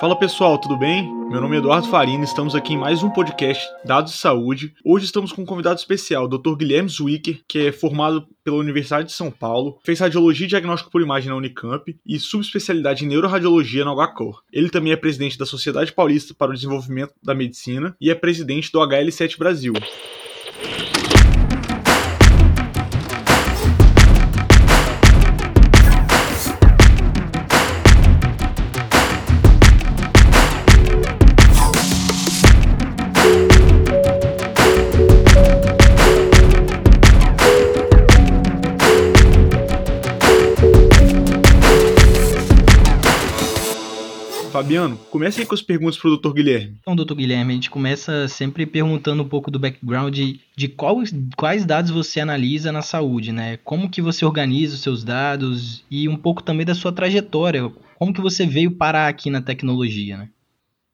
Fala pessoal, tudo bem? Meu nome é Eduardo Farina, estamos aqui em mais um podcast Dados de Saúde. Hoje estamos com um convidado especial, o Dr. Guilherme Zwicker, que é formado pela Universidade de São Paulo, fez radiologia e diagnóstico por imagem na Unicamp e subespecialidade em neuroradiologia na UHCOR. Ele também é presidente da Sociedade Paulista para o Desenvolvimento da Medicina e é presidente do HL7 Brasil. Fabiano, comece aí com as perguntas para o Dr. Guilherme. Então, Dr. Guilherme, a gente começa sempre perguntando um pouco do background de, de quais, quais dados você analisa na saúde, né? Como que você organiza os seus dados e um pouco também da sua trajetória. Como que você veio parar aqui na tecnologia, né?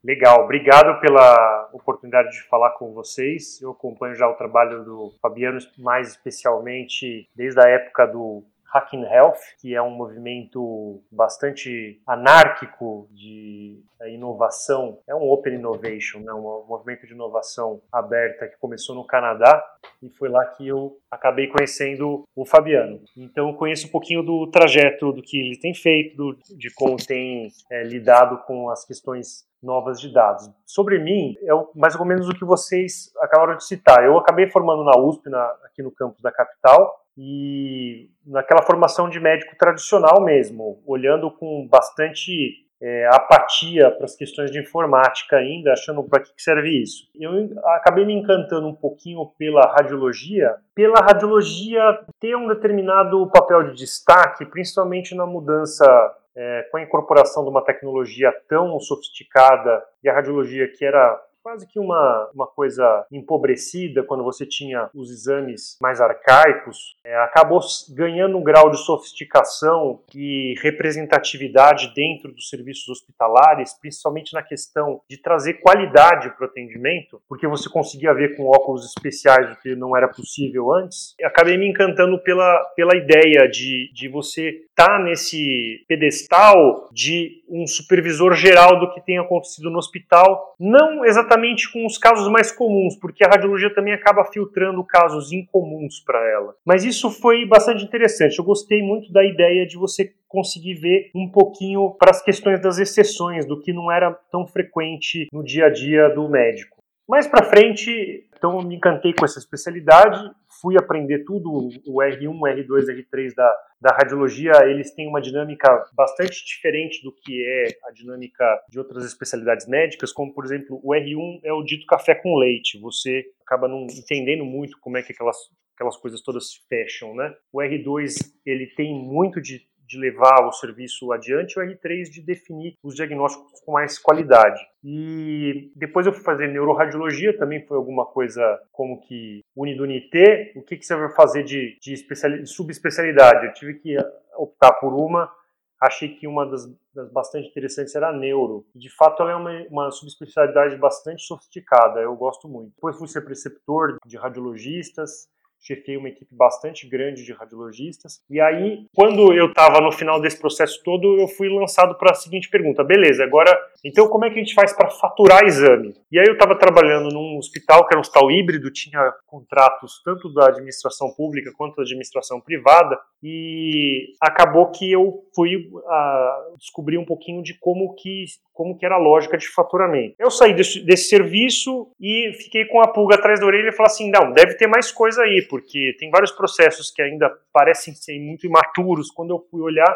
Legal, obrigado pela oportunidade de falar com vocês. Eu acompanho já o trabalho do Fabiano, mais especialmente desde a época do Hacking Health, que é um movimento bastante anárquico de é, inovação, é um Open Innovation, né? um movimento de inovação aberta que começou no Canadá e foi lá que eu acabei conhecendo o Fabiano. Então eu conheço um pouquinho do trajeto, do que ele tem feito, do, de como tem é, lidado com as questões novas de dados. Sobre mim, é mais ou menos o que vocês acabaram de citar. Eu acabei formando na USP, na, aqui no campus da capital, e naquela formação de médico tradicional mesmo, olhando com bastante é, apatia para as questões de informática ainda, achando para que serve isso. Eu acabei me encantando um pouquinho pela radiologia, pela radiologia ter um determinado papel de destaque, principalmente na mudança é, com a incorporação de uma tecnologia tão sofisticada e a radiologia que era quase que uma, uma coisa empobrecida quando você tinha os exames mais arcaicos, é, acabou ganhando um grau de sofisticação e representatividade dentro dos serviços hospitalares, principalmente na questão de trazer qualidade para o atendimento, porque você conseguia ver com óculos especiais o que não era possível antes. acabei me encantando pela, pela ideia de, de você estar tá nesse pedestal de um supervisor geral do que tem acontecido no hospital, não exatamente exatamente com os casos mais comuns, porque a radiologia também acaba filtrando casos incomuns para ela. Mas isso foi bastante interessante. Eu gostei muito da ideia de você conseguir ver um pouquinho para as questões das exceções, do que não era tão frequente no dia a dia do médico. Mais para frente, então eu me encantei com essa especialidade, fui aprender tudo, o R1, R2, R3 da, da radiologia, eles têm uma dinâmica bastante diferente do que é a dinâmica de outras especialidades médicas, como por exemplo, o R1 é o dito café com leite, você acaba não entendendo muito como é que aquelas, aquelas coisas todas se fecham, né? O R2, ele tem muito de de levar o serviço adiante, o R3 de definir os diagnósticos com mais qualidade. E depois eu fui fazer neuroradiologia, também foi alguma coisa como que unidunité. O que, que você vai fazer de, de, de subespecialidade? Eu tive que optar por uma achei que uma das, das, bastante interessantes era a neuro. De fato, ela é uma, uma subespecialidade bastante sofisticada, eu gosto muito. Depois fui ser preceptor de radiologistas, chefei uma equipe bastante grande de radiologistas. E aí, quando eu estava no final desse processo todo, eu fui lançado para a seguinte pergunta: beleza, agora, então como é que a gente faz para faturar exame? E aí eu estava trabalhando num hospital que era um hospital híbrido, tinha contratos tanto da administração pública quanto da administração privada, e acabou que eu fui uh, descobrir um pouquinho de como que como que era a lógica de faturamento. Eu saí desse, desse serviço e fiquei com a pulga atrás da orelha e falei assim, não, deve ter mais coisa aí, porque tem vários processos que ainda parecem ser muito imaturos. Quando eu fui olhar,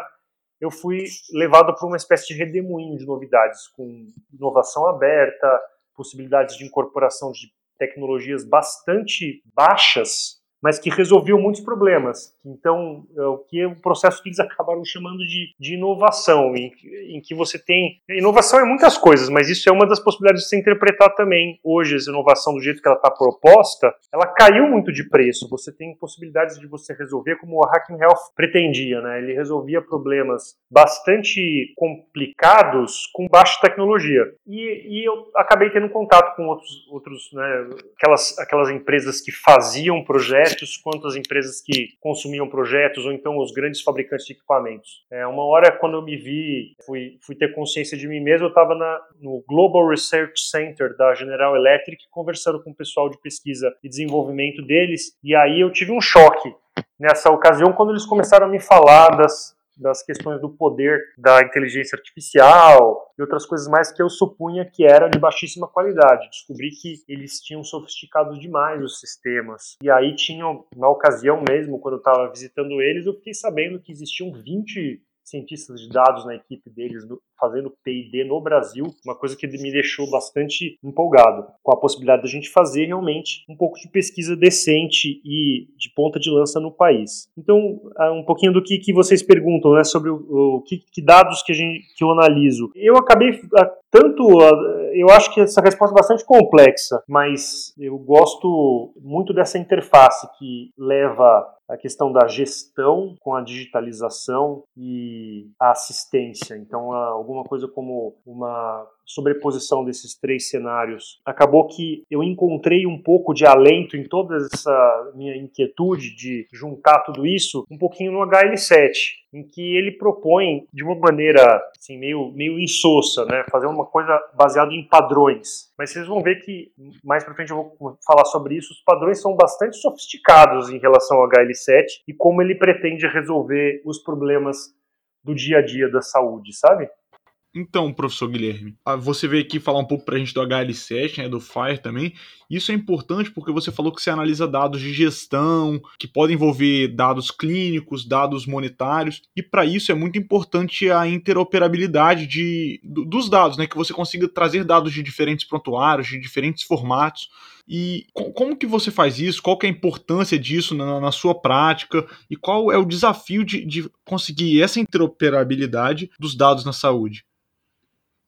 eu fui levado para uma espécie de redemoinho de novidades, com inovação aberta, possibilidades de incorporação de tecnologias bastante baixas mas que resolviam muitos problemas. Então, é o que é o processo que eles acabaram chamando de, de inovação, em, em, que você tem. Inovação é muitas coisas, mas isso é uma das possibilidades de se interpretar também. Hoje, essa inovação, do jeito que ela está proposta, ela caiu muito de preço. Você tem possibilidades de você resolver como o Hacking Health pretendia, né? Ele resolvia problemas bastante complicados com baixa tecnologia. E, e eu acabei tendo contato com outros, outros né, aquelas, aquelas empresas que faziam projetos quanto as empresas que consumiam assumiam projetos ou então os grandes fabricantes de equipamentos. É, uma hora, quando eu me vi, fui, fui ter consciência de mim mesmo, eu estava no Global Research Center da General Electric conversando com o pessoal de pesquisa e desenvolvimento deles, e aí eu tive um choque nessa ocasião quando eles começaram a me falar das, das questões do poder da inteligência artificial e outras coisas mais que eu supunha que era de baixíssima qualidade. Descobri que eles tinham sofisticado demais os sistemas. E aí tinham, na ocasião mesmo, quando eu estava visitando eles, eu fiquei sabendo que existiam 20 cientistas de dados na equipe deles fazendo P&D no Brasil, uma coisa que me deixou bastante empolgado com a possibilidade da gente fazer realmente um pouco de pesquisa decente e de ponta de lança no país. Então, ah, um pouquinho do que, que vocês perguntam, né, sobre o, o que, que, dados que, a gente, que eu analiso. Eu acabei tanto, eu acho que essa resposta é bastante complexa, mas eu gosto muito dessa interface que leva a questão da gestão com a digitalização e a assistência. Então, alguma coisa como uma sobreposição desses três cenários. Acabou que eu encontrei um pouco de alento em toda essa minha inquietude de juntar tudo isso um pouquinho no HL7, em que ele propõe de uma maneira assim meio meio insossa, né, fazer uma coisa baseada em padrões. Mas vocês vão ver que mais para frente eu vou falar sobre isso. Os padrões são bastante sofisticados em relação ao HL7 e como ele pretende resolver os problemas do dia a dia da saúde, sabe? Então, professor Guilherme, você veio aqui falar um pouco para a gente do HL7, né, do FIRE também. Isso é importante porque você falou que você analisa dados de gestão, que podem envolver dados clínicos, dados monetários, e para isso é muito importante a interoperabilidade de, dos dados, né, que você consiga trazer dados de diferentes prontuários, de diferentes formatos. E como que você faz isso? Qual que é a importância disso na, na sua prática? E qual é o desafio de, de conseguir essa interoperabilidade dos dados na saúde?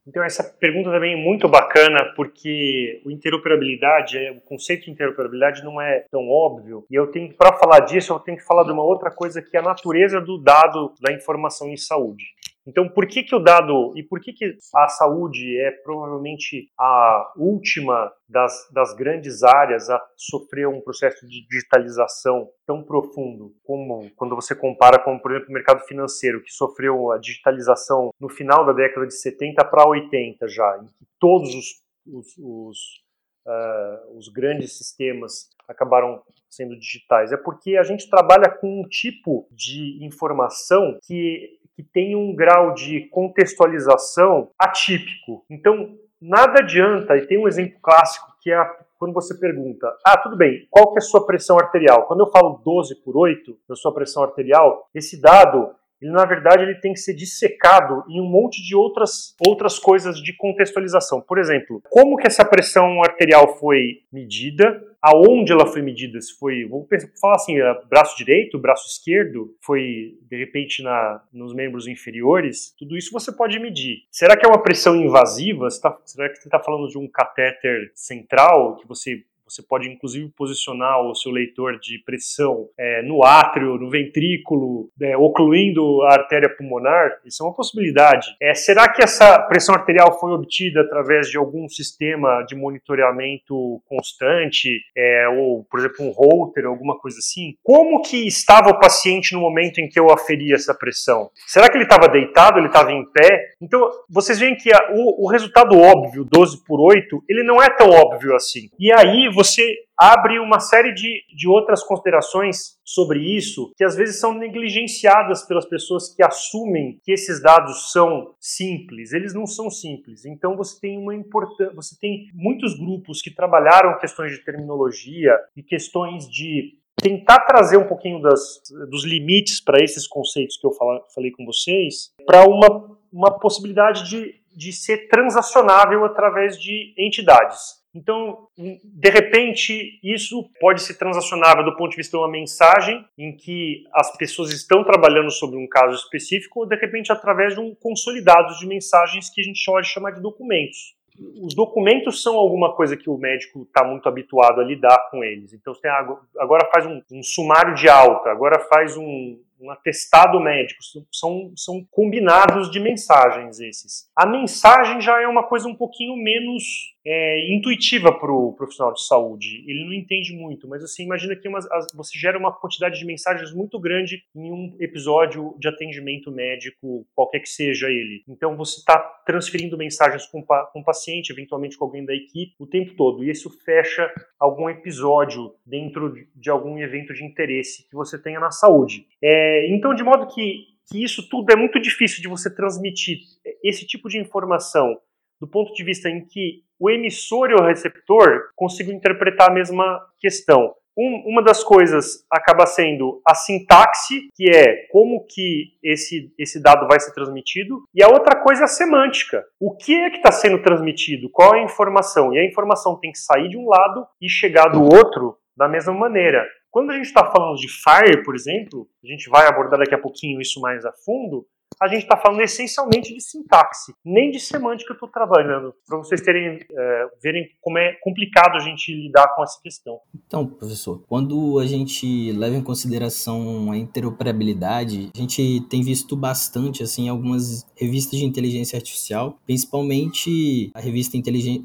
Então essa pergunta também é muito bacana porque o interoperabilidade, o conceito de interoperabilidade não é tão óbvio e eu tenho para falar disso eu tenho que falar de uma outra coisa que é a natureza do dado da informação em saúde. Então, por que, que o dado e por que, que a saúde é provavelmente a última das, das grandes áreas a sofrer um processo de digitalização tão profundo como quando você compara com, por exemplo, o mercado financeiro, que sofreu a digitalização no final da década de 70 para 80 já, em que todos os, os, os, uh, os grandes sistemas acabaram sendo digitais? É porque a gente trabalha com um tipo de informação que que tem um grau de contextualização atípico. Então, nada adianta, e tem um exemplo clássico que é quando você pergunta, ah, tudo bem, qual que é a sua pressão arterial? Quando eu falo 12 por 8 da sua pressão arterial, esse dado ele na verdade ele tem que ser dissecado em um monte de outras, outras coisas de contextualização. Por exemplo, como que essa pressão arterial foi medida, aonde ela foi medida, se foi, vou falar assim, é braço direito, braço esquerdo, foi de repente na, nos membros inferiores, tudo isso você pode medir. Será que é uma pressão invasiva? Tá, será que você está falando de um catéter central que você você pode, inclusive, posicionar o seu leitor de pressão é, no átrio, no ventrículo, é, ocluindo a artéria pulmonar. Isso é uma possibilidade. É, será que essa pressão arterial foi obtida através de algum sistema de monitoramento constante, é, ou, por exemplo, um holter, alguma coisa assim? Como que estava o paciente no momento em que eu aferi essa pressão? Será que ele estava deitado, ele estava em pé? Então, vocês veem que a, o, o resultado óbvio, 12 por 8, ele não é tão óbvio assim. E aí, você abre uma série de, de outras considerações sobre isso que às vezes são negligenciadas pelas pessoas que assumem que esses dados são simples. Eles não são simples. Então você tem uma importância, você tem muitos grupos que trabalharam questões de terminologia e questões de tentar trazer um pouquinho das, dos limites para esses conceitos que eu fala, falei com vocês, para uma, uma possibilidade de, de ser transacionável através de entidades. Então, de repente, isso pode ser transacionável do ponto de vista de uma mensagem em que as pessoas estão trabalhando sobre um caso específico, ou de repente através de um consolidado de mensagens que a gente pode chamar de documentos. Os documentos são alguma coisa que o médico está muito habituado a lidar com eles. Então, você agora faz um, um sumário de alta, agora faz um, um atestado médico, são, são combinados de mensagens esses. A mensagem já é uma coisa um pouquinho menos é, intuitiva para o profissional de saúde. Ele não entende muito, mas você imagina que uma, você gera uma quantidade de mensagens muito grande em um episódio de atendimento médico, qualquer que seja ele. Então você está transferindo mensagens com, com o paciente, eventualmente com alguém da equipe, o tempo todo. E isso fecha algum episódio dentro de algum evento de interesse que você tenha na saúde. É, então, de modo que, que isso tudo é muito difícil de você transmitir esse tipo de informação do ponto de vista em que o emissor e o receptor consigam interpretar a mesma questão. Um, uma das coisas acaba sendo a sintaxe, que é como que esse, esse dado vai ser transmitido, e a outra coisa é a semântica. O que é que está sendo transmitido? Qual é a informação? E a informação tem que sair de um lado e chegar do outro da mesma maneira. Quando a gente está falando de FIRE, por exemplo, a gente vai abordar daqui a pouquinho isso mais a fundo, a gente está falando essencialmente de sintaxe, nem de semântica eu estou trabalhando, para vocês terem é, verem como é complicado a gente lidar com essa questão. Então, professor, quando a gente leva em consideração a interoperabilidade, a gente tem visto bastante assim algumas revistas de inteligência artificial, principalmente a revista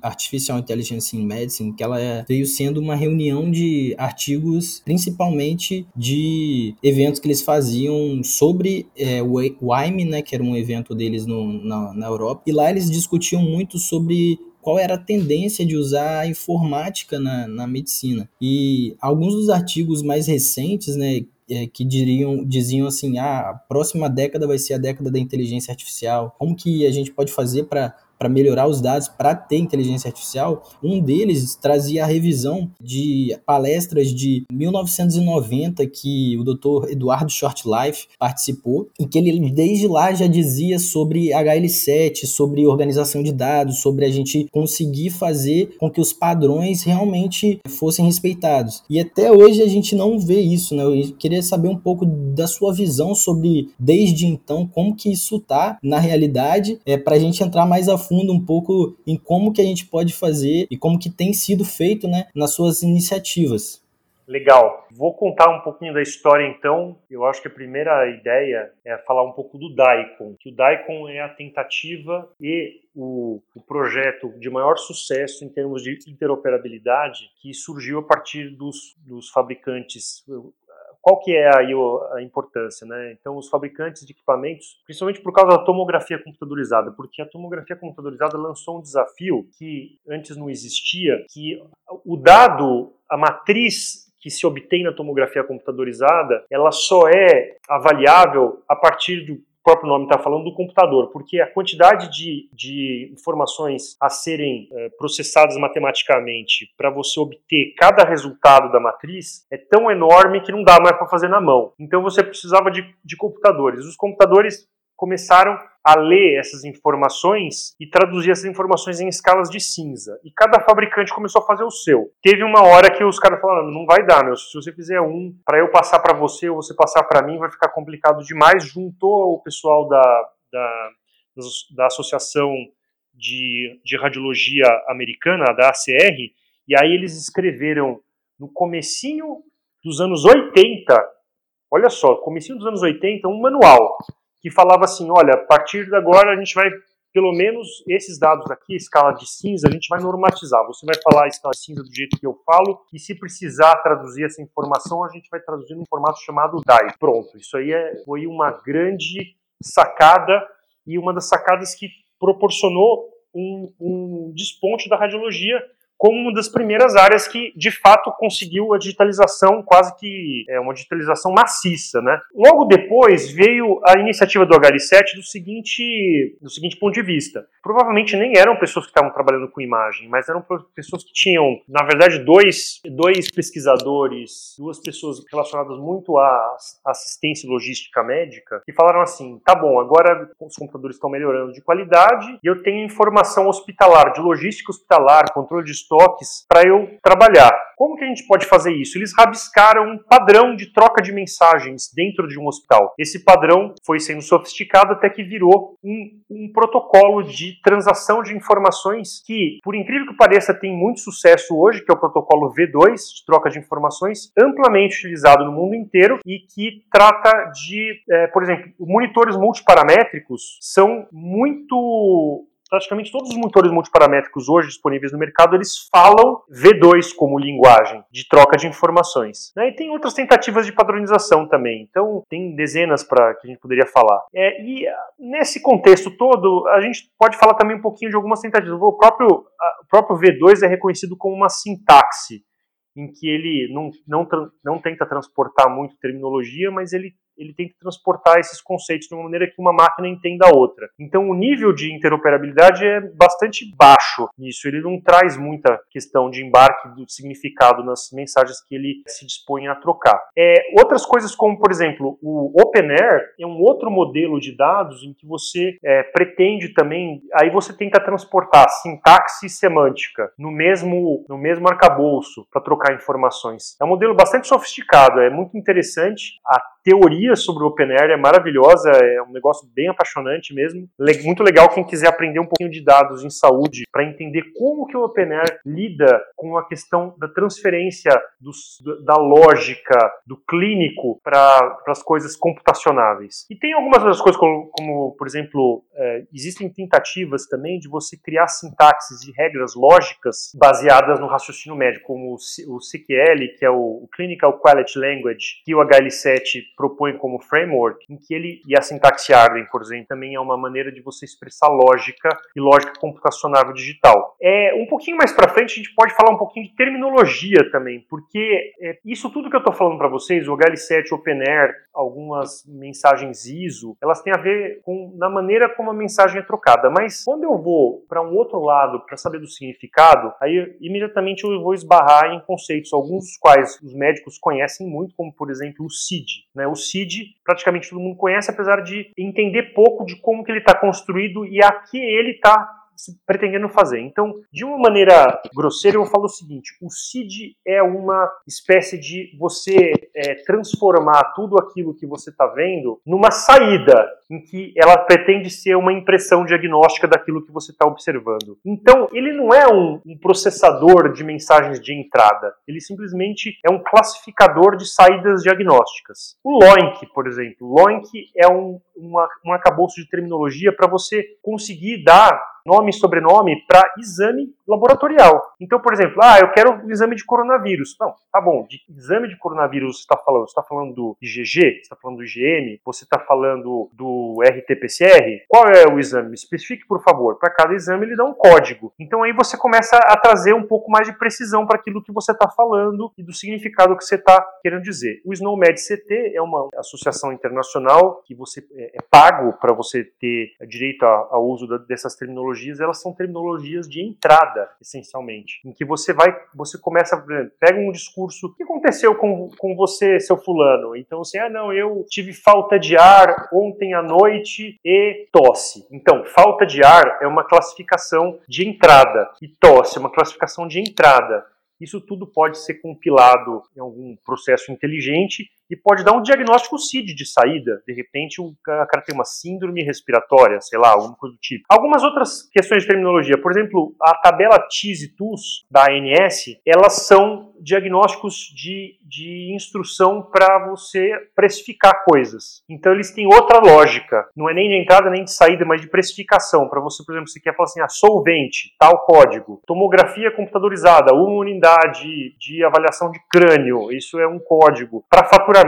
Artificial Intelligence in Medicine, que ela é, veio sendo uma reunião de artigos, principalmente de eventos que eles faziam sobre é, o AIME né, que era um evento deles no, na, na Europa, e lá eles discutiam muito sobre qual era a tendência de usar a informática na, na medicina. E alguns dos artigos mais recentes, né, é, que diriam, diziam assim, ah, a próxima década vai ser a década da inteligência artificial. Como que a gente pode fazer para para melhorar os dados, para ter inteligência artificial, um deles trazia a revisão de palestras de 1990 que o Dr. Eduardo Shortlife participou, e que ele desde lá já dizia sobre HL7, sobre organização de dados, sobre a gente conseguir fazer com que os padrões realmente fossem respeitados. E até hoje a gente não vê isso, né? Eu queria saber um pouco da sua visão sobre desde então como que isso tá na realidade, é para a gente entrar mais a fundo um pouco em como que a gente pode fazer e como que tem sido feito, né, nas suas iniciativas. Legal. Vou contar um pouquinho da história então. Eu acho que a primeira ideia é falar um pouco do DAICON, que o DAICON é a tentativa e o, o, projeto de maior sucesso em termos de interoperabilidade que surgiu a partir dos, dos fabricantes qual que é aí a importância, né? Então, os fabricantes de equipamentos, principalmente por causa da tomografia computadorizada, porque a tomografia computadorizada lançou um desafio que antes não existia, que o dado, a matriz que se obtém na tomografia computadorizada, ela só é avaliável a partir do próprio nome está falando do computador, porque a quantidade de, de informações a serem é, processadas matematicamente para você obter cada resultado da matriz é tão enorme que não dá mais para fazer na mão. Então você precisava de, de computadores. Os computadores começaram a ler essas informações e traduzir essas informações em escalas de cinza. E cada fabricante começou a fazer o seu. Teve uma hora que os caras falaram: não vai dar, meu. Se você fizer um para eu passar para você ou você passar para mim, vai ficar complicado demais. Juntou o pessoal da, da, da Associação de, de Radiologia Americana, da ACR, e aí eles escreveram no comecinho dos anos 80, olha só, comecinho dos anos 80, um manual que falava assim: olha, a partir de agora a gente vai, pelo menos esses dados aqui, escala de cinza, a gente vai normatizar. Você vai falar a escala de cinza do jeito que eu falo, e se precisar traduzir essa informação, a gente vai traduzir num formato chamado DAI. Pronto, isso aí é, foi uma grande sacada e uma das sacadas que proporcionou um, um desponte da radiologia como uma das primeiras áreas que de fato conseguiu a digitalização quase que é uma digitalização maciça, né? Logo depois veio a iniciativa do HL7 do seguinte do seguinte ponto de vista. Provavelmente nem eram pessoas que estavam trabalhando com imagem, mas eram pessoas que tinham, na verdade, dois, dois pesquisadores, duas pessoas relacionadas muito à assistência logística médica, que falaram assim: tá bom, agora os computadores estão melhorando de qualidade e eu tenho informação hospitalar, de logística hospitalar, controle de estoques para eu trabalhar. Como que a gente pode fazer isso? Eles rabiscaram um padrão de troca de mensagens dentro de um hospital. Esse padrão foi sendo sofisticado até que virou um, um protocolo de transação de informações que, por incrível que pareça, tem muito sucesso hoje, que é o protocolo V2, de troca de informações, amplamente utilizado no mundo inteiro e que trata de, é, por exemplo, monitores multiparamétricos são muito praticamente todos os motores multiparamétricos hoje disponíveis no mercado, eles falam V2 como linguagem de troca de informações. Né? E tem outras tentativas de padronização também. Então, tem dezenas para que a gente poderia falar. É, e ah, nesse contexto todo, a gente pode falar também um pouquinho de algumas tentativas. O próprio, o próprio V2 é reconhecido como uma sintaxe em que ele não, não, não tenta transportar muito terminologia, mas ele ele tenta transportar esses conceitos de uma maneira que uma máquina entenda a outra. Então o nível de interoperabilidade é bastante baixo nisso, ele não traz muita questão de embarque do significado nas mensagens que ele se dispõe a trocar. É, outras coisas como, por exemplo, o OpenAir é um outro modelo de dados em que você é, pretende também, aí você tenta transportar sintaxe e semântica no mesmo, no mesmo arcabouço para trocar informações. É um modelo bastante sofisticado, é muito interessante. A teoria sobre o OpenAir é maravilhosa, é um negócio bem apaixonante mesmo. Muito legal quem quiser aprender um pouquinho de dados em saúde para entender como que o OpenAir lida com a questão da transferência dos, da lógica do clínico para as coisas computacionáveis. E tem algumas outras coisas como, como por exemplo, é, existem tentativas também de você criar sintaxes e regras lógicas baseadas no raciocínio médico, como o, o CQL, que é o, o Clinical Quality Language, que o HL7 propõe como framework, em que ele, e a sintaxe Arden, por exemplo, também é uma maneira de você expressar lógica e lógica computacional digital. É, um pouquinho mais para frente, a gente pode falar um pouquinho de terminologia também, porque é, isso tudo que eu estou falando para vocês, o HL7, OpenAir, algumas mensagens ISO, elas têm a ver com na maneira como a mensagem é trocada. Mas quando eu vou para um outro lado para saber do significado, aí imediatamente eu vou esbarrar em conceitos, alguns dos quais os médicos conhecem muito, como por exemplo o CID. Né? O CID praticamente todo mundo conhece, apesar de entender pouco de como que ele está construído e a que ele está pretendendo fazer. Então, de uma maneira grosseira, eu falo o seguinte: o CID é uma espécie de você é, transformar tudo aquilo que você está vendo numa saída em que ela pretende ser uma impressão diagnóstica daquilo que você está observando. Então, ele não é um, um, processador de mensagens de entrada, ele simplesmente é um classificador de saídas diagnósticas. O LOINC, por exemplo, LOINC é um, uma, um de terminologia para você conseguir dar nome e sobrenome para exame laboratorial. Então, por exemplo, ah, eu quero um exame de coronavírus. Não, tá bom, de exame de coronavírus você está falando? Você está falando do IgG? Você está falando do IgM? Você está falando do RT-PCR? Qual é o exame? Especifique, por favor. Para cada exame ele dá um código. Então aí você começa a trazer um pouco mais de precisão para aquilo que você está falando e do significado que você está querendo dizer. O SNOMED CT é uma associação internacional que você é, é pago para você ter direito ao uso dessas terminologias. Elas são terminologias de entrada, essencialmente, em que você vai, você começa, pega um discurso, o que aconteceu com, com você, seu fulano? Então, assim, ah, não, eu tive falta de ar ontem à noite e tosse. Então, falta de ar é uma classificação de entrada e tosse é uma classificação de entrada. Isso tudo pode ser compilado em algum processo inteligente e pode dar um diagnóstico CID de saída. De repente, o cara tem uma síndrome respiratória, sei lá, alguma coisa do tipo. Algumas outras questões de terminologia, por exemplo, a tabela TIS e TUS da ANS, elas são diagnósticos de, de instrução para você precificar coisas. Então, eles têm outra lógica. Não é nem de entrada nem de saída, mas de precificação. Para você, por exemplo, você quer falar assim, ah, solvente, tal código. Tomografia computadorizada, uma unidade de avaliação de crânio, isso é um código. Para faturar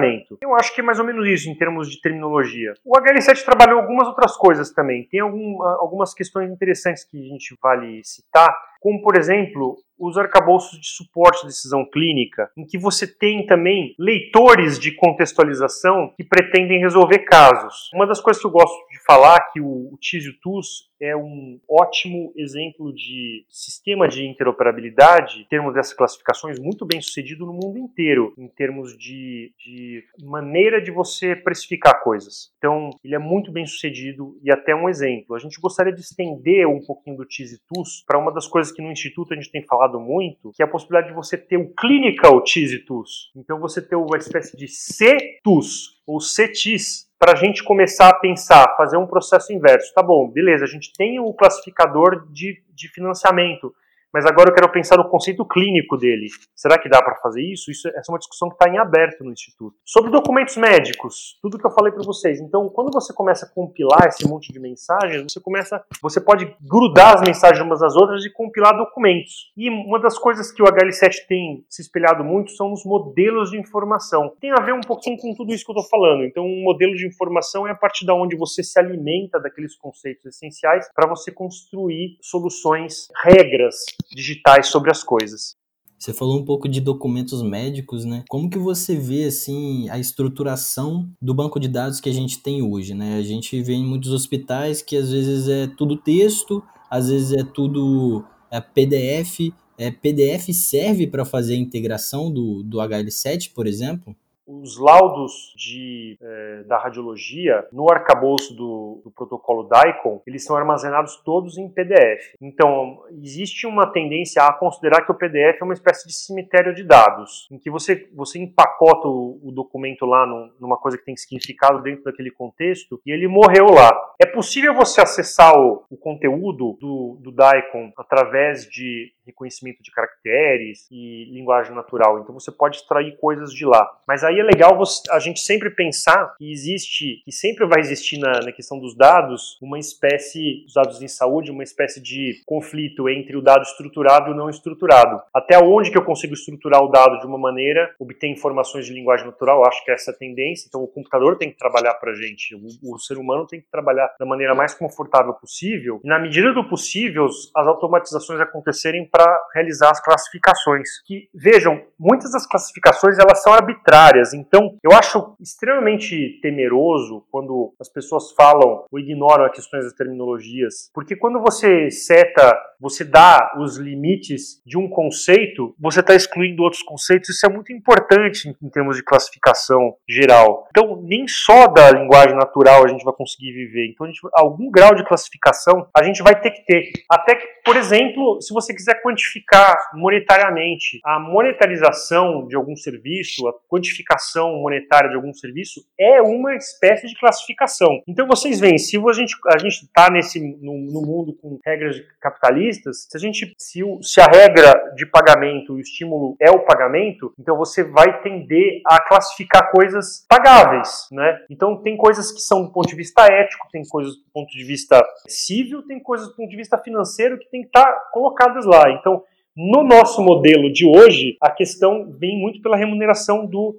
eu acho que é mais ou menos isso em termos de terminologia. O HL7 trabalhou algumas outras coisas também. Tem algum, algumas questões interessantes que a gente vale citar, como por exemplo os arcabouços de suporte de decisão clínica, em que você tem também leitores de contextualização que pretendem resolver casos. Uma das coisas que eu gosto de falar que o, o TIS o TUS é um ótimo exemplo de sistema de interoperabilidade, em termos dessas classificações, muito bem sucedido no mundo inteiro, em termos de, de maneira de você precificar coisas. Então, ele é muito bem sucedido e até um exemplo. A gente gostaria de estender um pouquinho do TIS para uma das coisas que no Instituto a gente tem falado muito, que é a possibilidade de você ter o Clinical TIS e TUS. Então, você ter uma espécie de C-TUS ou CTIS para a gente começar a pensar, fazer um processo inverso. Tá bom, beleza, a gente tem o classificador de, de financiamento, mas agora eu quero pensar no conceito clínico dele. Será que dá para fazer isso? isso? Essa é uma discussão que está em aberto no Instituto. Sobre documentos médicos, tudo que eu falei para vocês. Então, quando você começa a compilar esse monte de mensagens, você começa, você pode grudar as mensagens umas às outras e compilar documentos. E uma das coisas que o HL7 tem se espelhado muito são os modelos de informação. Tem a ver um pouquinho com tudo isso que eu estou falando. Então, um modelo de informação é a partir da onde você se alimenta daqueles conceitos essenciais para você construir soluções, regras digitais sobre as coisas. Você falou um pouco de documentos médicos, né? Como que você vê assim a estruturação do banco de dados que a gente tem hoje, né? A gente vê em muitos hospitais que às vezes é tudo texto, às vezes é tudo é PDF. É, PDF serve para fazer a integração do, do HL7, por exemplo? Os laudos de, é, da radiologia no arcabouço do, do, protocolo DICOM, eles são armazenados todos em PDF. Então, existe uma tendência a considerar que o PDF é uma espécie de cemitério de dados, em que você, você empacota o, o documento lá num, numa coisa que tem significado dentro daquele contexto e ele morreu lá. É possível você acessar o, o conteúdo do, do DICOM através de reconhecimento de caracteres e linguagem natural. Então você pode extrair coisas de lá. Mas aí é legal você, a gente sempre pensar que existe, que sempre vai existir na, na questão dos dados, uma espécie, dos dados em saúde, uma espécie de conflito entre o dado estruturado e o não estruturado. Até onde que eu consigo estruturar o dado de uma maneira, obter informações de linguagem natural, acho que essa é a tendência. Então o computador tem que trabalhar para a gente, o, o ser humano tem que trabalhar da maneira mais confortável possível. E na medida do possível, as automatizações acontecerem para realizar as classificações. Que vejam, muitas das classificações elas são arbitrárias. Então, eu acho extremamente temeroso quando as pessoas falam ou ignoram as questões das terminologias, porque quando você seta, você dá os limites de um conceito, você está excluindo outros conceitos. Isso é muito importante em, em termos de classificação geral. Então, nem só da linguagem natural a gente vai conseguir viver. Então, gente, algum grau de classificação a gente vai ter que ter. Até que, por exemplo, se você quiser quantificar monetariamente a monetarização de algum serviço, a quantificação monetária de algum serviço é uma espécie de classificação. Então vocês veem, se a gente a gente está nesse no, no, mundo com regras capitalistas, se a gente se, o, se a regra de pagamento, o estímulo é o pagamento, então você vai tender a classificar coisas pagáveis, né? Então tem coisas que são do ponto de vista ético, tem coisas do ponto de vista civil, tem coisas do ponto de vista financeiro que tem que estar tá colocadas lá. Então, no nosso modelo de hoje, a questão vem muito pela remuneração do,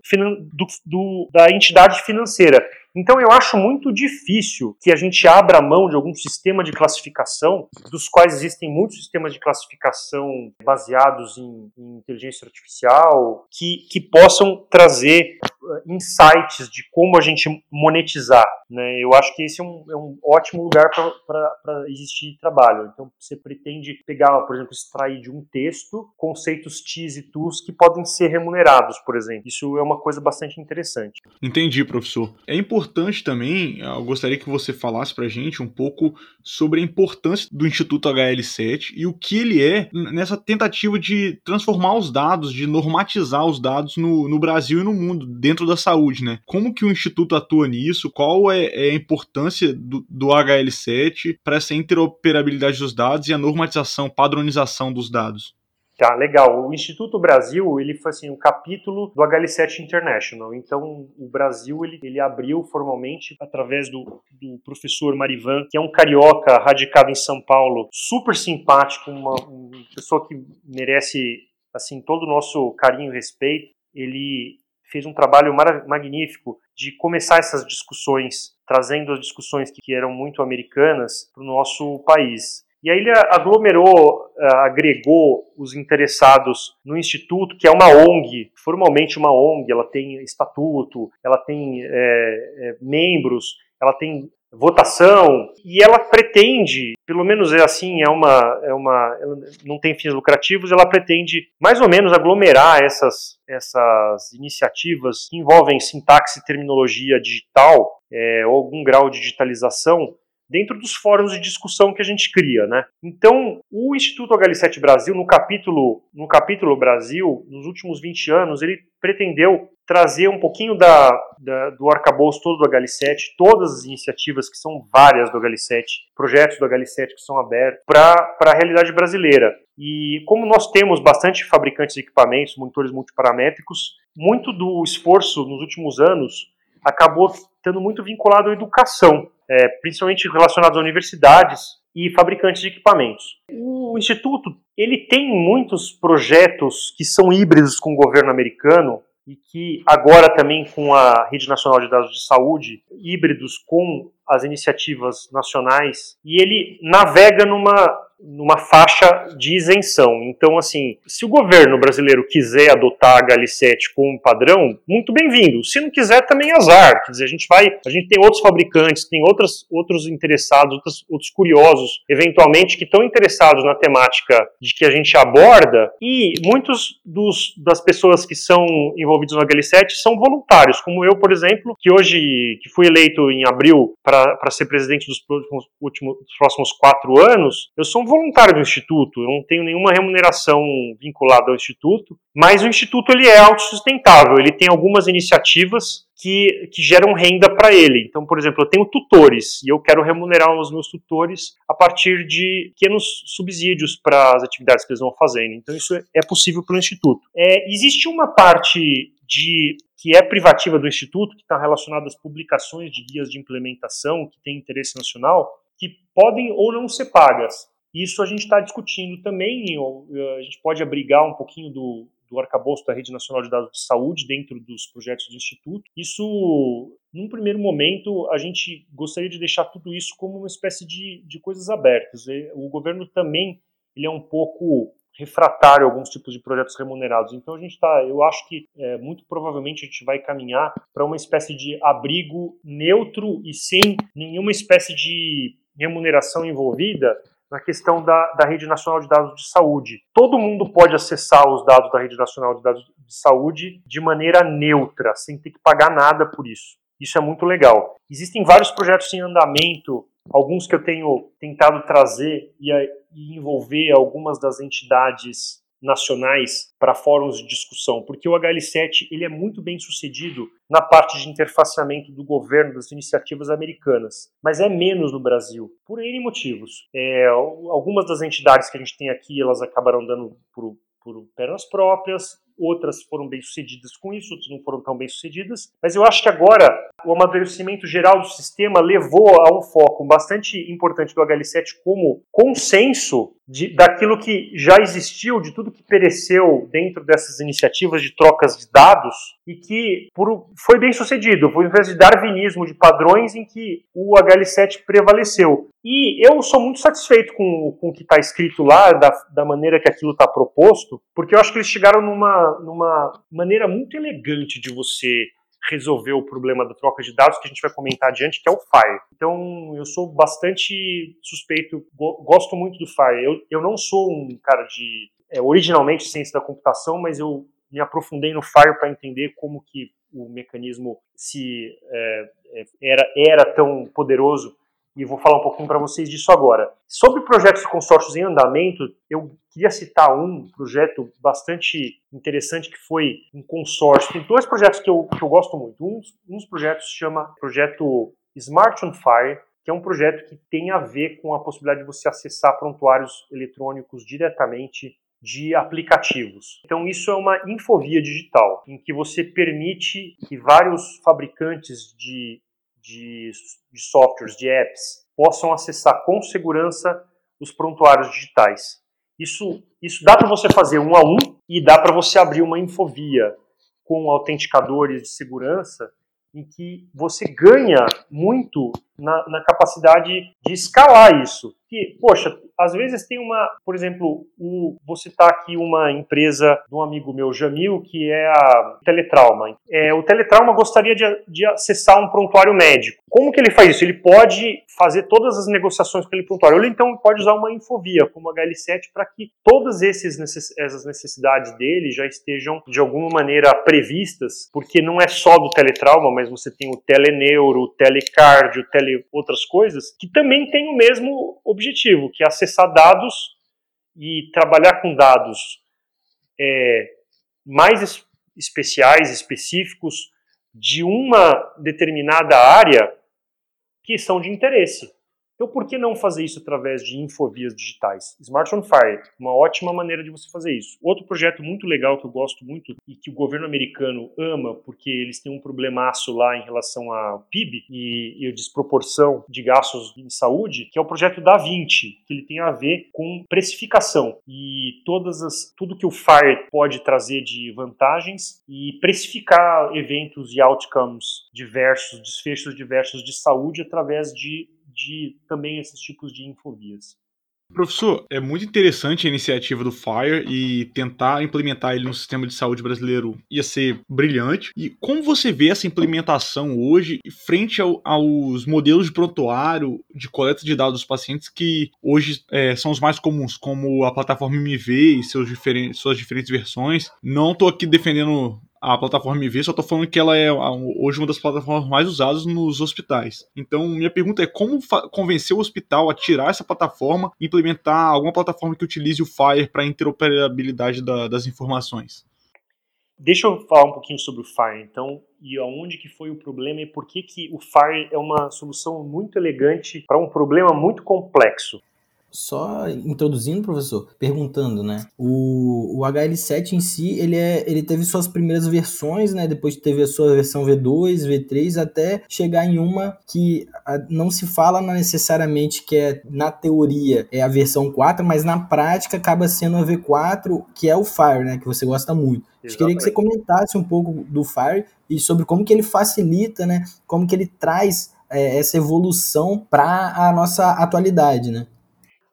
do, do, da entidade financeira. Então eu acho muito difícil que a gente abra mão de algum sistema de classificação, dos quais existem muitos sistemas de classificação baseados em, em inteligência artificial, que, que possam trazer insights de como a gente monetizar. Né? Eu acho que esse é um, é um ótimo lugar para existir trabalho. Então você pretende pegar, por exemplo, extrair de um texto conceitos T's e T's que podem ser remunerados, por exemplo. Isso é uma coisa bastante interessante. Entendi, professor. É importante também, eu gostaria que você falasse para a gente um pouco sobre a importância do Instituto HL7 e o que ele é nessa tentativa de transformar os dados, de normatizar os dados no, no Brasil e no mundo, dentro da saúde, né? Como que o Instituto atua nisso? Qual é, é a importância do, do HL7 para essa interoperabilidade dos dados e a normatização, padronização dos dados? Tá, legal. O Instituto Brasil, ele foi assim, um capítulo do HL7 International. Então, o Brasil, ele, ele abriu formalmente através do, do professor Marivan, que é um carioca radicado em São Paulo, super simpático, uma, uma pessoa que merece, assim, todo o nosso carinho e respeito. Ele fez um trabalho magnífico de começar essas discussões, trazendo as discussões que eram muito americanas para o nosso país. E aí ele aglomerou, agregou os interessados no Instituto, que é uma ONG, formalmente uma ONG, ela tem estatuto, ela tem é, é, membros, ela tem votação e ela pretende, pelo menos é assim, é uma, é uma, não tem fins lucrativos, ela pretende mais ou menos aglomerar essas, essas iniciativas que envolvem sintaxe e terminologia digital, é, ou algum grau de digitalização dentro dos fóruns de discussão que a gente cria, né? Então, o Instituto HL7 Brasil, no capítulo, no capítulo Brasil, nos últimos 20 anos, ele pretendeu trazer um pouquinho da, da, do arcabouço todo do HL7, todas as iniciativas que são várias do HL7, projetos do HL7 que são abertos para a realidade brasileira. E como nós temos bastante fabricantes de equipamentos, monitores multiparamétricos, muito do esforço nos últimos anos acabou estando muito vinculado à educação, é, principalmente relacionado às universidades e fabricantes de equipamentos. O Instituto ele tem muitos projetos que são híbridos com o governo americano e que agora também com a Rede Nacional de Dados de Saúde, híbridos com as iniciativas nacionais, e ele navega numa numa faixa de isenção. Então, assim, se o governo brasileiro quiser adotar a HL7 como padrão, muito bem-vindo. Se não quiser, também azar. Quer dizer, a gente vai, a gente tem outros fabricantes, tem outras, outros interessados, outros, outros curiosos, eventualmente, que estão interessados na temática de que a gente aborda, e muitos dos, das pessoas que são envolvidos no HL7 são voluntários, como eu, por exemplo, que hoje, que fui eleito em abril para ser presidente dos próximos, últimos, dos próximos quatro anos, eu sou um voluntário do Instituto, eu não tenho nenhuma remuneração vinculada ao Instituto, mas o Instituto ele é autossustentável, ele tem algumas iniciativas que, que geram renda para ele. Então, por exemplo, eu tenho tutores e eu quero remunerar os meus tutores a partir de pequenos subsídios para as atividades que eles vão fazendo. Então, isso é possível pelo Instituto. É, existe uma parte de que é privativa do Instituto, que está relacionada às publicações de guias de implementação que tem interesse nacional, que podem ou não ser pagas. Isso a gente está discutindo também, eh, a gente pode abrigar um pouquinho do, do arcabouço da Rede Nacional de Dados de Saúde dentro dos projetos do Instituto. Isso, num primeiro momento, a gente gostaria de deixar tudo isso como uma espécie de, de coisas abertas. O governo também ele é um pouco refratário a alguns tipos de projetos remunerados. Então a gente está, eu acho que é, muito provavelmente a gente vai caminhar para uma espécie de abrigo neutro e sem nenhuma espécie de remuneração envolvida na questão da, da Rede Nacional de Dados de Saúde. Todo mundo pode acessar os dados da Rede Nacional de Dados de Saúde de maneira neutra, sem ter que pagar nada por isso. Isso é muito legal. Existem vários projetos em andamento, alguns que eu tenho tentado trazer e, e envolver algumas das entidades nacionais para fóruns de discussão, porque o HL7 ele é muito bem sucedido na parte de interfaceamento do governo das iniciativas americanas, mas é menos no Brasil, por N motivos. É, algumas das entidades que a gente tem aqui, elas acabaram dando por, por pernas próprias, outras foram bem sucedidas com isso, outras não foram tão bem sucedidas. Mas eu acho que agora o amadurecimento geral do sistema levou a um foco bastante importante do HL7 como consenso de, daquilo que já existiu, de tudo que pereceu dentro dessas iniciativas de trocas de dados e que por, foi bem sucedido. Foi uma espécie de darwinismo de padrões em que o HL7 prevaleceu. E eu sou muito satisfeito com, com o que está escrito lá, da, da maneira que aquilo está proposto, porque eu acho que eles chegaram numa, numa maneira muito elegante de você resolver o problema da troca de dados que a gente vai comentar adiante, que é o FIRE. Então, eu sou bastante suspeito, go gosto muito do FIRE. Eu, eu não sou um cara de, é, originalmente, ciência da computação, mas eu me aprofundei no FIRE para entender como que o mecanismo se é, é era, era tão poderoso e vou falar um pouquinho para vocês disso agora. Sobre projetos e consórcios em andamento, eu queria citar um projeto bastante interessante que foi um consórcio. Tem dois projetos que eu, que eu gosto muito. Um, um dos projetos se chama projeto Smart on Fire, que é um projeto que tem a ver com a possibilidade de você acessar prontuários eletrônicos diretamente de aplicativos. Então isso é uma infovia digital, em que você permite que vários fabricantes de de, de softwares, de apps, possam acessar com segurança os prontuários digitais. Isso, isso dá para você fazer um a um e dá para você abrir uma infovia com autenticadores de segurança em que você ganha muito na, na, capacidade de escalar isso. Que, poxa, às vezes tem uma, por exemplo, o, vou citar aqui uma empresa de um amigo meu, Jamil, que é a Teletrauma. É, o Teletrauma gostaria de, de acessar um prontuário médico. Como que ele faz isso? Ele pode fazer todas as negociações com aquele prontuário. Ou então pode usar uma infovia, como a HL7, para que todas esses essas necessidades dele já estejam, de alguma maneira, previstas, porque não é só do Teletrauma, mas você tem o Teleneuro, o Telecard, o Tele outras coisas, que também tem o mesmo objetivo, que é acessar dados e trabalhar com dados é, mais es especiais, específicos, de uma determinada área que são de interesse. Então, por que não fazer isso através de infovias digitais? Smart on Fire, uma ótima maneira de você fazer isso. Outro projeto muito legal que eu gosto muito e que o governo americano ama, porque eles têm um problemaço lá em relação ao PIB e, e a desproporção de gastos em saúde, que é o projeto da 20, que ele tem a ver com precificação e todas as, tudo que o FIRE pode trazer de vantagens e precificar eventos e outcomes diversos, desfechos diversos de saúde através de, de também esses tipos de infovias. Professor, é muito interessante a iniciativa do FIRE e tentar implementar ele no sistema de saúde brasileiro ia ser brilhante. E como você vê essa implementação hoje frente ao, aos modelos de prontuário, de coleta de dados dos pacientes que hoje é, são os mais comuns, como a plataforma MV e seus diferentes, suas diferentes versões? Não estou aqui defendendo a plataforma MV, só tô falando que ela é hoje uma das plataformas mais usadas nos hospitais. Então, minha pergunta é como convencer o hospital a tirar essa plataforma e implementar alguma plataforma que utilize o FHIR para interoperabilidade da, das informações? Deixa eu falar um pouquinho sobre o FHIR, então, e aonde que foi o problema e por que, que o FHIR é uma solução muito elegante para um problema muito complexo. Só introduzindo, professor, perguntando, né? O, o HL7 em si, ele, é, ele teve suas primeiras versões, né? Depois teve a sua versão V2, V3, até chegar em uma que não se fala necessariamente que é, na teoria, é a versão 4, mas na prática acaba sendo a V4, que é o Fire, né? Que você gosta muito. Exatamente. Queria que você comentasse um pouco do Fire e sobre como que ele facilita, né? Como que ele traz é, essa evolução para a nossa atualidade, né?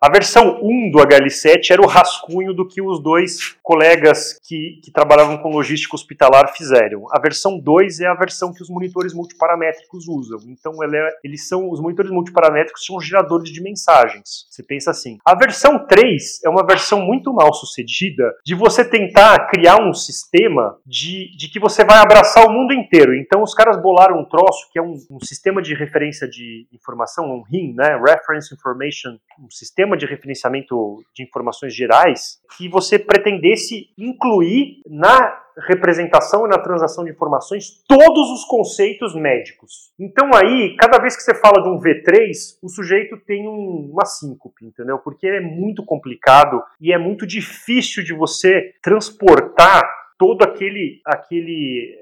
A versão 1 do HL7 era o rascunho do que os dois colegas que, que trabalhavam com logística hospitalar fizeram. A versão 2 é a versão que os monitores multiparamétricos usam. Então, é, eles são os monitores multiparamétricos são geradores de mensagens. Você pensa assim. A versão 3 é uma versão muito mal sucedida de você tentar criar um sistema de, de que você vai abraçar o mundo inteiro. Então, os caras bolaram um troço que é um, um sistema de referência de informação, um RIM, né? Reference Information, um sistema sistema de referenciamento de informações gerais que você pretendesse incluir na representação e na transação de informações todos os conceitos médicos. Então aí, cada vez que você fala de um V3, o sujeito tem um, uma síncope, entendeu? Porque é muito complicado e é muito difícil de você transportar todo aquele aquele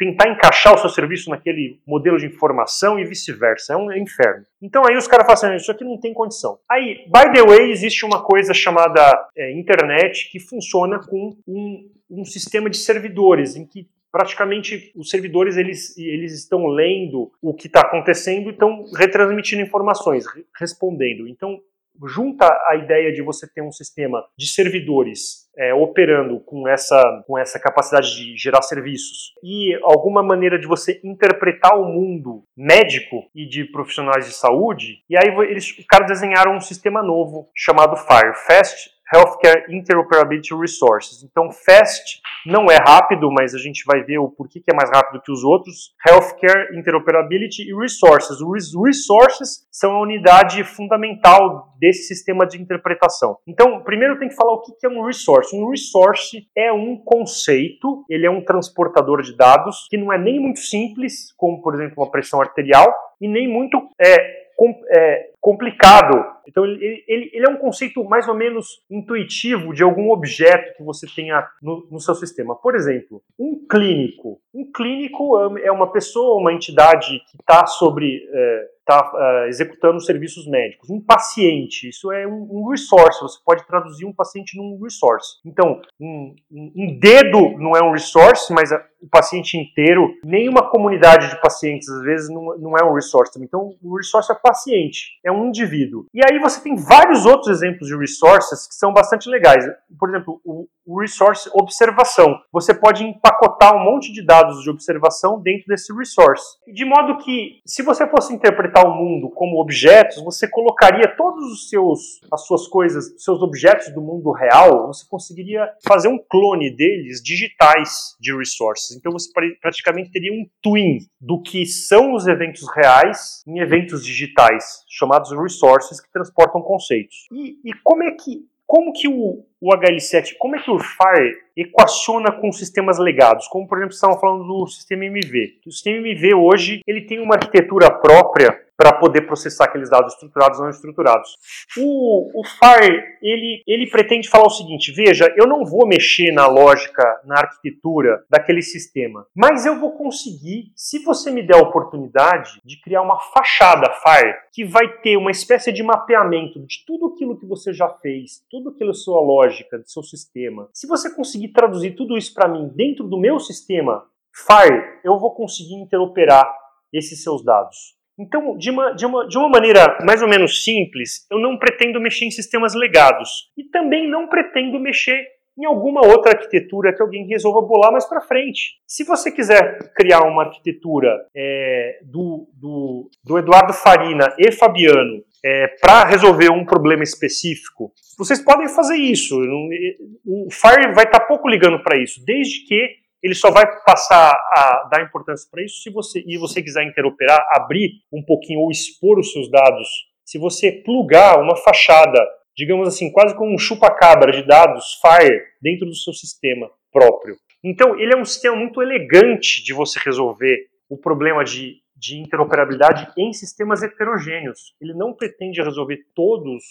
tentar encaixar o seu serviço naquele modelo de informação e vice-versa. É um inferno. Então aí os caras falam assim, isso aqui não tem condição. Aí, by the way, existe uma coisa chamada é, internet que funciona com um, um sistema de servidores em que praticamente os servidores eles, eles estão lendo o que está acontecendo e estão retransmitindo informações, respondendo. Então junta a ideia de você ter um sistema de servidores é, operando com essa, com essa capacidade de gerar serviços e alguma maneira de você interpretar o mundo médico e de profissionais de saúde, e aí eles, os caras desenharam um sistema novo chamado Firefast Healthcare Interoperability Resources. Então, FAST não é rápido, mas a gente vai ver o porquê que é mais rápido que os outros. Healthcare Interoperability e Resources. Os resources são a unidade fundamental desse sistema de interpretação. Então, primeiro tem que falar o que é um resource. Um resource é um conceito, ele é um transportador de dados que não é nem muito simples, como por exemplo uma pressão arterial, e nem muito é, é, complicado. Então, ele, ele, ele, é um conceito mais ou menos intuitivo de algum objeto que você tenha no, no seu sistema. Por exemplo, um clínico. Um clínico é uma pessoa, uma entidade que está sobre. É, está uh, ah, executando serviços médicos. Um paciente, isso é um, um, resource, você pode traduzir um paciente num resource. Então, um, um dedo não é um resource, mas o paciente inteiro, nenhuma comunidade de pacientes, às vezes, não, não é um resource também. Então, o resource é paciente, é um indivíduo. E aí você tem vários outros exemplos de resources que são bastante legais. Por exemplo, o, resource observação. Você pode empacotar um monte de dados de observação dentro desse resource. De modo que, se você fosse interpretar o mundo como objetos, você colocaria todos os seus, as suas coisas, seus objetos do mundo real, você conseguiria fazer um clone deles digitais de resources. Então você praticamente teria um twin do que são os eventos reais em eventos digitais, chamados resources que transportam conceitos. E, e como é que como que o, o HL7, como é que o FIRE equaciona com sistemas legados? Como, por exemplo, estavam falando do sistema MV. O sistema MV hoje ele tem uma arquitetura própria para poder processar aqueles dados estruturados ou não estruturados. O, o FAIR, ele, ele pretende falar o seguinte, veja, eu não vou mexer na lógica, na arquitetura daquele sistema, mas eu vou conseguir, se você me der a oportunidade de criar uma fachada FAIR, que vai ter uma espécie de mapeamento de tudo aquilo que você já fez, tudo aquilo sua lógica, do seu sistema. Se você conseguir traduzir tudo isso para mim dentro do meu sistema, FAIR, eu vou conseguir interoperar esses seus dados. Então, de uma, de, uma, de uma maneira mais ou menos simples, eu não pretendo mexer em sistemas legados. E também não pretendo mexer em alguma outra arquitetura que alguém resolva bolar mais para frente. Se você quiser criar uma arquitetura é, do, do, do, Eduardo Farina e Fabiano é, para resolver um problema específico, vocês podem fazer isso. O Fire vai estar tá pouco ligando para isso, desde que ele só vai passar a dar importância para isso se você e você quiser interoperar, abrir um pouquinho ou expor os seus dados. Se você plugar uma fachada, digamos assim, quase como um chupa-cabra de dados Fire dentro do seu sistema próprio. Então, ele é um sistema muito elegante de você resolver o problema de, de interoperabilidade em sistemas heterogêneos. Ele não pretende resolver todos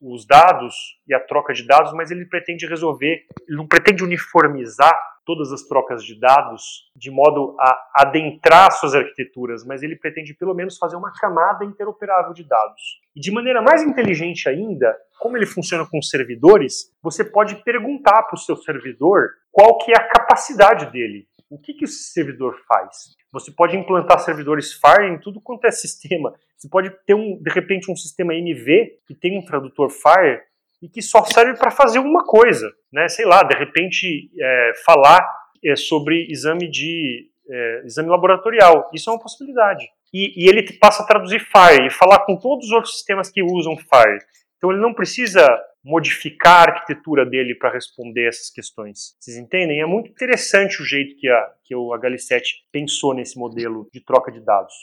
os dados e a troca de dados, mas ele pretende resolver, ele não pretende uniformizar todas as trocas de dados de modo a adentrar suas arquiteturas, mas ele pretende pelo menos fazer uma camada interoperável de dados. E de maneira mais inteligente ainda, como ele funciona com servidores, você pode perguntar para o seu servidor qual que é a capacidade dele. O que, que esse servidor faz? Você pode implantar servidores FAIR em tudo quanto é sistema. Você pode ter, um, de repente, um sistema MV que tem um tradutor FAIR e que só serve para fazer uma coisa, né? Sei lá, de repente é, falar é, sobre exame de é, exame laboratorial. Isso é uma possibilidade. E, e, ele passa a traduzir FIRE e falar com todos os outros sistemas que usam FIRE. Então ele não precisa modificar a arquitetura dele para responder essas questões. Vocês entendem? É muito interessante o jeito que, a, que o HL7 pensou nesse modelo de troca de dados.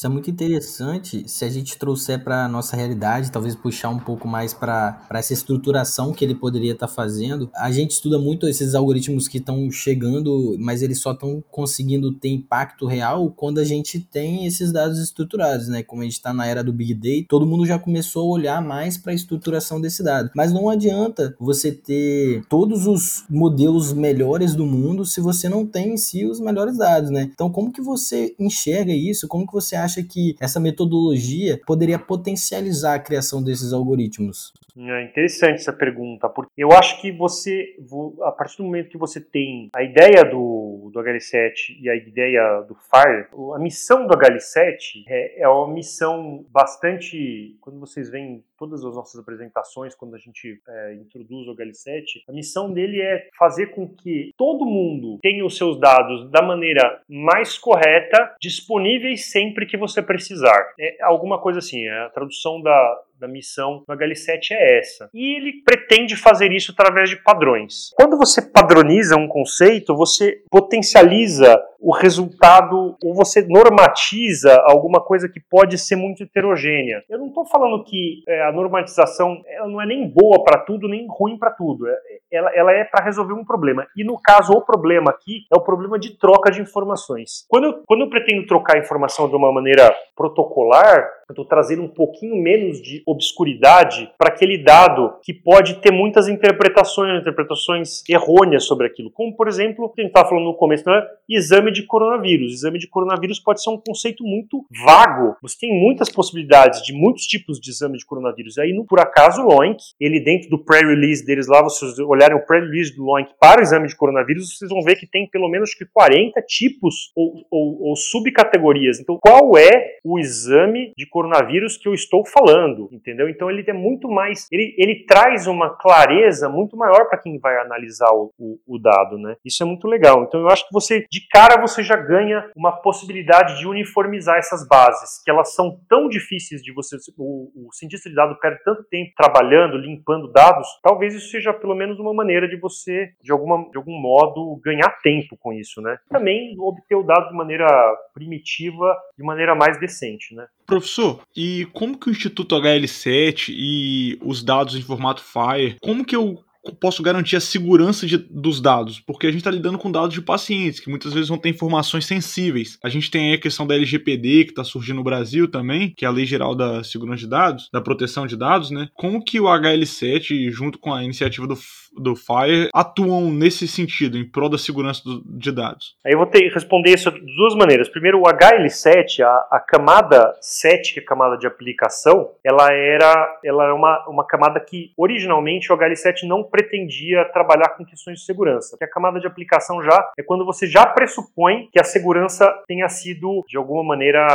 Isso é muito interessante se a gente trouxer para a nossa realidade, talvez puxar um pouco mais para essa estruturação que ele poderia estar tá fazendo. A gente estuda muito esses algoritmos que estão chegando, mas eles só estão conseguindo ter impacto real quando a gente tem esses dados estruturados, né? Como a gente está na era do Big Data, todo mundo já começou a olhar mais para a estruturação desse dado. Mas não adianta você ter todos os modelos melhores do mundo se você não tem em si os melhores dados, né? Então, como que você enxerga isso? Como que você acha que essa metodologia poderia potencializar a criação desses algoritmos? É interessante essa pergunta, porque eu acho que você, a partir do momento que você tem a ideia do, do HL7 e a ideia do FIRE, a missão do HL7 é, é uma missão bastante, quando vocês veem todas as nossas apresentações, quando a gente é, introduz o HL7, a missão dele é fazer com que todo mundo tenha os seus dados da maneira mais correta, disponíveis sempre que você precisar. É alguma coisa assim, é a tradução da, da missão do HL7 é essa. E ele pretende fazer isso através de padrões. Quando você padroniza um conceito, você potencializa o resultado ou você normatiza alguma coisa que pode ser muito heterogênea. Eu não estou falando que é, a normatização ela não é nem boa para tudo, nem ruim para tudo. É, ela, ela é para resolver um problema. E no caso, o problema aqui é o problema de troca de informações. Quando eu, quando eu pretendo trocar informação de uma maneira protocolar, eu estou trazendo um pouquinho menos de obscuridade para aquele dado que pode ter muitas interpretações, interpretações errôneas sobre aquilo. Como, por exemplo, a gente estava falando no começo, né? exame de coronavírus. Exame de coronavírus pode ser um conceito muito vago. Você tem muitas possibilidades de muitos tipos de exame de coronavírus. Aí, no, por acaso, o LOINC, ele dentro do pré-release deles lá, vocês olharem o pré-release do LOINC para o exame de coronavírus, vocês vão ver que tem pelo menos que 40 tipos ou, ou, ou subcategorias. Então, qual é o exame de coronavírus que eu estou falando? Entendeu? Então, ele é muito mais. Ele, ele traz uma clareza muito maior para quem vai analisar o, o, o dado, né? Isso é muito legal. Então, eu acho que você, de cara, você já ganha uma possibilidade de uniformizar essas bases, que elas são tão difíceis de você. O, o cientista de dados perde tanto tempo trabalhando, limpando dados, talvez isso seja pelo menos uma maneira de você, de, alguma, de algum modo, ganhar tempo com isso, né? Também obter o dado de maneira primitiva, de maneira mais decente, né? Professor, e como que o Instituto HL7 e os dados em formato FIRE, como que eu posso garantir a segurança de, dos dados? Porque a gente está lidando com dados de pacientes, que muitas vezes vão ter informações sensíveis. A gente tem aí a questão da LGPD, que está surgindo no Brasil também, que é a Lei Geral da Segurança de Dados, da Proteção de Dados, né? Como que o HL7, junto com a iniciativa do do FIRE atuam nesse sentido, em prol da segurança do, de dados? Eu vou ter, responder isso de duas maneiras. Primeiro, o HL7, a, a, camada 7, que é a camada de aplicação, ela era, ela era uma, uma camada que originalmente o HL7 não pretendia trabalhar com questões de segurança. Porque a camada de aplicação já é quando você já pressupõe que a segurança tenha sido, de alguma maneira,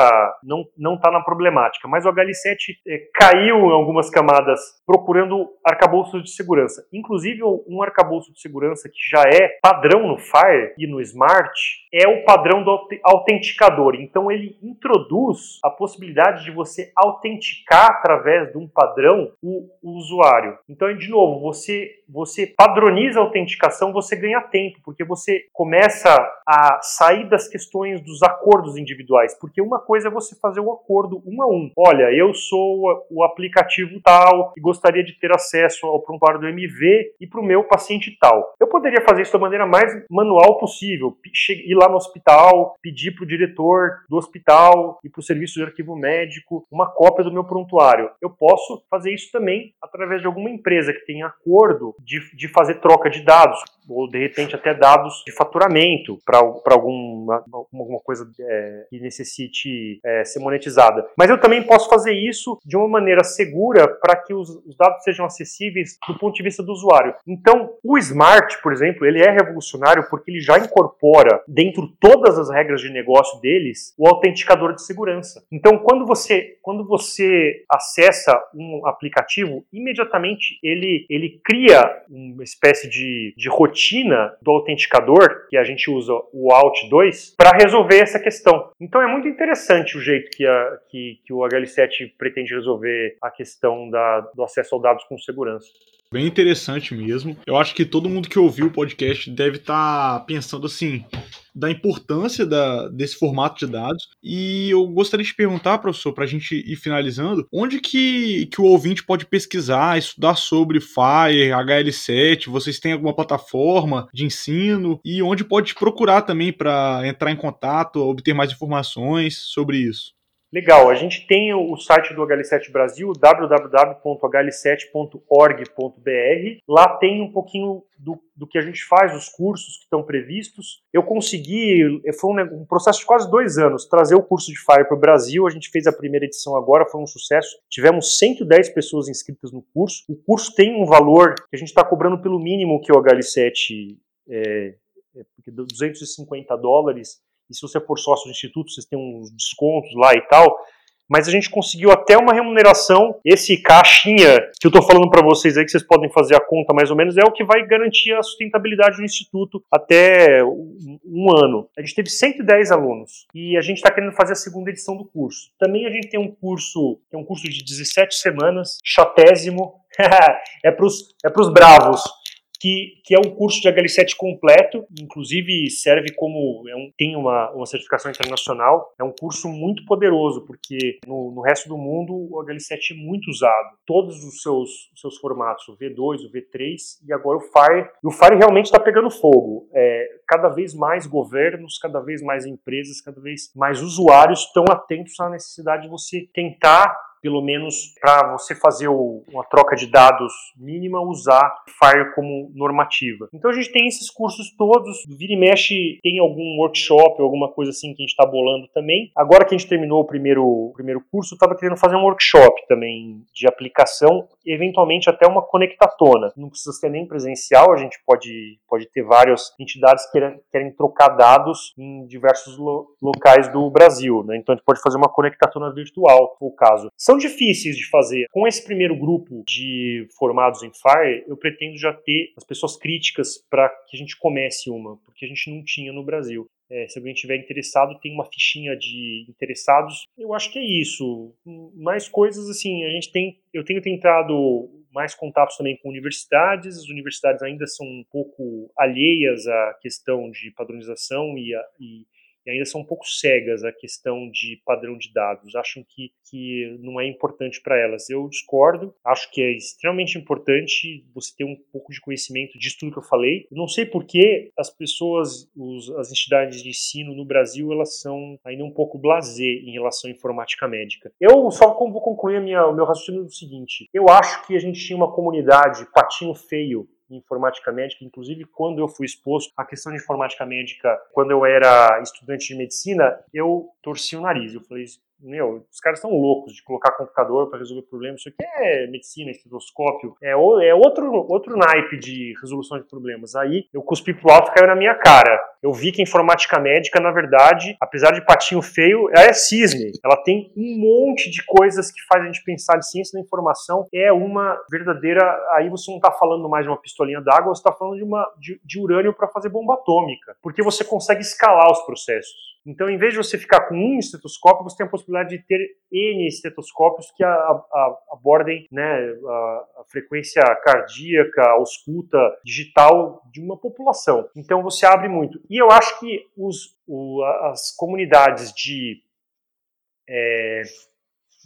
não está na problemática. Mas o HL7 é, caiu em algumas camadas procurando arcabouços de segurança. Inclusive, um arcabouço de segurança que já é padrão no Fire e no Smart é o padrão do autenticador. Então ele introduz a possibilidade de você autenticar através de um padrão o, o usuário. Então, de novo, você você padroniza a autenticação, você ganha tempo, porque você começa a sair das questões dos acordos individuais. Porque uma coisa é você fazer o um acordo um a um. Olha, eu sou o aplicativo tal e gostaria de ter acesso ao prontuário do MV e para o meu paciente tal. Eu poderia fazer isso da maneira mais manual possível, ir lá no hospital, pedir para o diretor do hospital e para o serviço de arquivo médico uma cópia do meu prontuário. Eu posso fazer isso também através de alguma empresa que tenha acordo de, de fazer troca de dados, ou de repente até dados de faturamento para alguma, alguma coisa é, que necessite é, ser monetizada. Mas eu também posso fazer isso de uma maneira segura para que os, os, dados sejam acessíveis do ponto de vista do usuário. Então, o Smart, por exemplo, ele é revolucionário porque ele já incorpora dentro todas as regras de negócio deles o autenticador de segurança. Então, quando você quando você acessa um aplicativo, imediatamente ele ele cria uma espécie de, de rotina do autenticador, que a gente usa o Alt2, para resolver essa questão. Então é muito interessante o jeito que, a, que, que o HL7 pretende resolver a questão da, do acesso aos dados com segurança. Bem interessante mesmo. Eu acho que todo mundo que ouviu o podcast deve estar tá pensando assim: da importância da, desse formato de dados. E eu gostaria de perguntar, professor, para a gente ir finalizando, onde que, que o ouvinte pode pesquisar, estudar sobre Fire, HL7? Vocês têm alguma plataforma de ensino? E onde pode procurar também para entrar em contato, obter mais informações sobre isso? Legal, a gente tem o site do HL7 Brasil, www.hl7.org.br. Lá tem um pouquinho do, do, que a gente faz, os cursos que estão previstos. Eu consegui, foi um, um processo de quase dois anos, trazer o curso de Fire para o Brasil. A gente fez a primeira edição agora, foi um sucesso. Tivemos 110 pessoas inscritas no curso. O curso tem um valor que a gente está cobrando pelo mínimo que o HL7 é, é 250 dólares e se você for sócio do instituto, vocês têm uns descontos lá e tal. Mas a gente conseguiu até uma remuneração. Esse caixinha que eu estou falando para vocês aí, que vocês podem fazer a conta mais ou menos, é o que vai garantir a sustentabilidade do instituto até um ano. A gente teve 110 alunos e a gente está querendo fazer a segunda edição do curso. Também a gente tem um curso, é um curso de 17 semanas, chatésimo, é para os é bravos que, que é um curso de HL7 completo, inclusive serve como é um, tem uma, uma certificação internacional. É um curso muito poderoso, porque no, no resto do mundo o HL7 é muito usado. Todos os seus, os seus formatos, o V2, o V3 e agora o Fire. E o Fire realmente está pegando fogo. É, cada vez mais governos, cada vez mais empresas, cada vez mais usuários estão atentos à necessidade de você tentar pelo menos para você fazer o, uma troca de dados mínima, usar Fire como normativa. Então a gente tem esses cursos todos, vira e mexe tem algum workshop, alguma coisa assim que a gente está bolando também. Agora que a gente terminou o primeiro, o primeiro curso, eu estava querendo fazer um workshop também de aplicação, eventualmente até uma conectatona. Não precisa ser nem presencial, a gente pode, pode ter várias entidades que querem, trocar dados em diversos lo, locais do Brasil. Né? Então a gente pode fazer uma conectatona virtual, o caso. São são difíceis de fazer. Com esse primeiro grupo de formados em Fire, eu pretendo já ter as pessoas críticas para que a gente comece uma, porque a gente não tinha no Brasil. É, se alguém estiver interessado, tem uma fichinha de interessados. Eu acho que é isso. Mais coisas assim, a gente tem. Eu tenho tentado mais contatos também com universidades. As universidades ainda são um pouco alheias à questão de padronização e, a, e e ainda são um pouco cegas a questão de padrão de dados, acham que, que não é importante para elas. Eu discordo, acho que é extremamente importante você ter um pouco de conhecimento disso tudo que eu falei. Não sei por que as pessoas, os, as entidades de ensino no Brasil, elas são ainda um pouco blasé em relação à informática médica. Eu só vou concluir minha, o meu raciocínio do seguinte: eu acho que a gente tinha uma comunidade patinho feio informática médica, inclusive quando eu fui exposto à questão de informática médica, quando eu era estudante de medicina, eu torci o nariz. Eu falei, meu, os caras estão loucos de colocar computador para resolver problemas. Isso aqui é medicina, estetoscópio, é, é outro, outro naipe de resolução de problemas. Aí eu cuspi pro alto e caiu na minha cara. Eu vi que a informática médica, na verdade, apesar de patinho feio, ela é cisne. Ela tem um monte de coisas que faz a gente pensar de ciência da informação. É uma verdadeira. Aí você não está falando mais de uma pistolinha d'água, você está falando de, uma, de, de urânio para fazer bomba atômica. Porque você consegue escalar os processos. Então, em vez de você ficar com um estetoscópio, você tem a possibilidade de ter N estetoscópios que a, a, abordem né, a, a, frequência cardíaca, a ausculta digital de uma população. Então, você abre muito. E eu acho que os, o, as comunidades de é,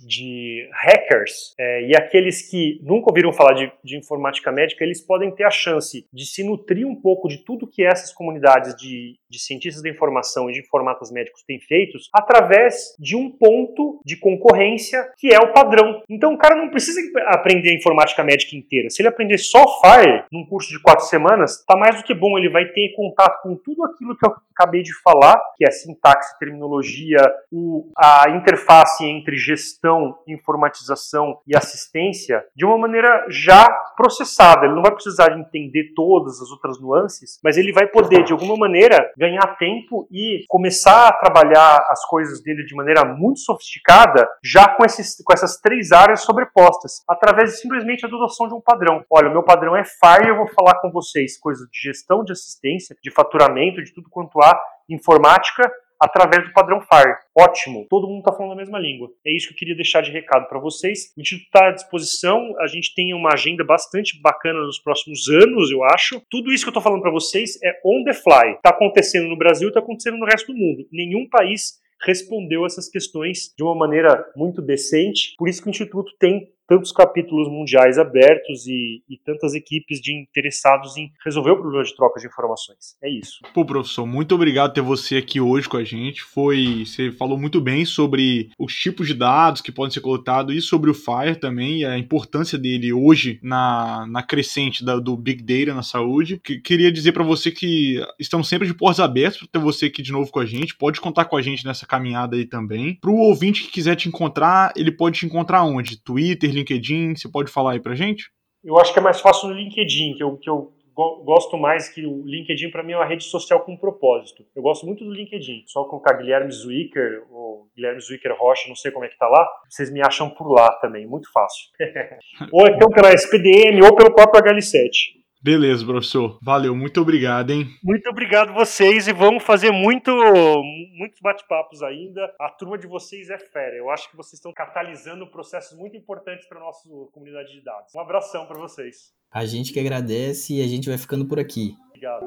de hackers é, e aqueles que nunca ouviram falar de, de, informática médica, eles podem ter a chance de se nutrir um pouco de tudo que essas comunidades de, de cientistas da informação e de informatas médicos têm feitos através de um ponto de concorrência que é o padrão. Então o cara não precisa aprender a informática médica inteira. Se ele aprender só Fire num curso de quatro semanas, tá mais do que bom. Ele vai ter contato com tudo aquilo que eu acabei de falar, que é sintaxe, terminologia, o, a interface entre gestão gestão, informatização e assistência de uma maneira já processada. Ele não vai precisar de entender todas as outras nuances, mas ele vai poder, de alguma maneira, ganhar tempo e começar a trabalhar as coisas dele de maneira muito sofisticada, já com, esses, com essas três áreas sobrepostas, através de simplesmente a adoção de um padrão. Olha, o meu padrão é FIRE, eu vou falar com vocês coisas de gestão de assistência, de faturamento, de tudo quanto há, informática, através do padrão FAR. Ótimo, todo mundo está falando a mesma língua. É isso que eu queria deixar de recado para vocês. O Instituto está à disposição, a gente tem uma agenda bastante bacana nos próximos anos, eu acho. Tudo isso que eu estou falando para vocês é on the fly. Está acontecendo no Brasil, está acontecendo no resto do mundo. Nenhum país respondeu essas questões de uma maneira muito decente. Por isso que o Instituto tem tantos capítulos mundiais abertos e, e, tantas equipes de interessados em resolver o problema de troca de informações. É isso. Pô, professor, muito obrigado ter você aqui hoje com a gente. Foi, você falou muito bem sobre os tipos de dados que podem ser coletados e sobre o FIRE também, e a importância dele hoje na, na crescente da, do Big Data na saúde. Que, queria dizer para você que estamos sempre de portas abertas para ter você aqui de novo com a gente. Pode contar com a gente nessa caminhada aí também. Para o ouvinte que quiser te encontrar, ele pode te encontrar onde? Twitter, LinkedIn? Você pode falar aí pra gente? Eu acho que é mais fácil no LinkedIn, que eu, que eu gosto mais que o LinkedIn para mim é uma rede social com propósito. Eu gosto muito do LinkedIn. Só colocar Guilherme Zwicker ou Guilherme Zwicker Rocha, não sei como é que tá lá, vocês me acham por lá também, muito fácil. ou então pela SPDM ou pelo próprio HL7. Beleza, professor. Valeu, muito obrigado, hein? Muito obrigado vocês e vamos fazer muito, muitos bate-papos ainda. A turma de vocês é fera. Eu acho que vocês estão catalisando processos muito importantes para a nossa comunidade de dados. Um abração para vocês. A gente que agradece e a gente vai ficando por aqui. Obrigado.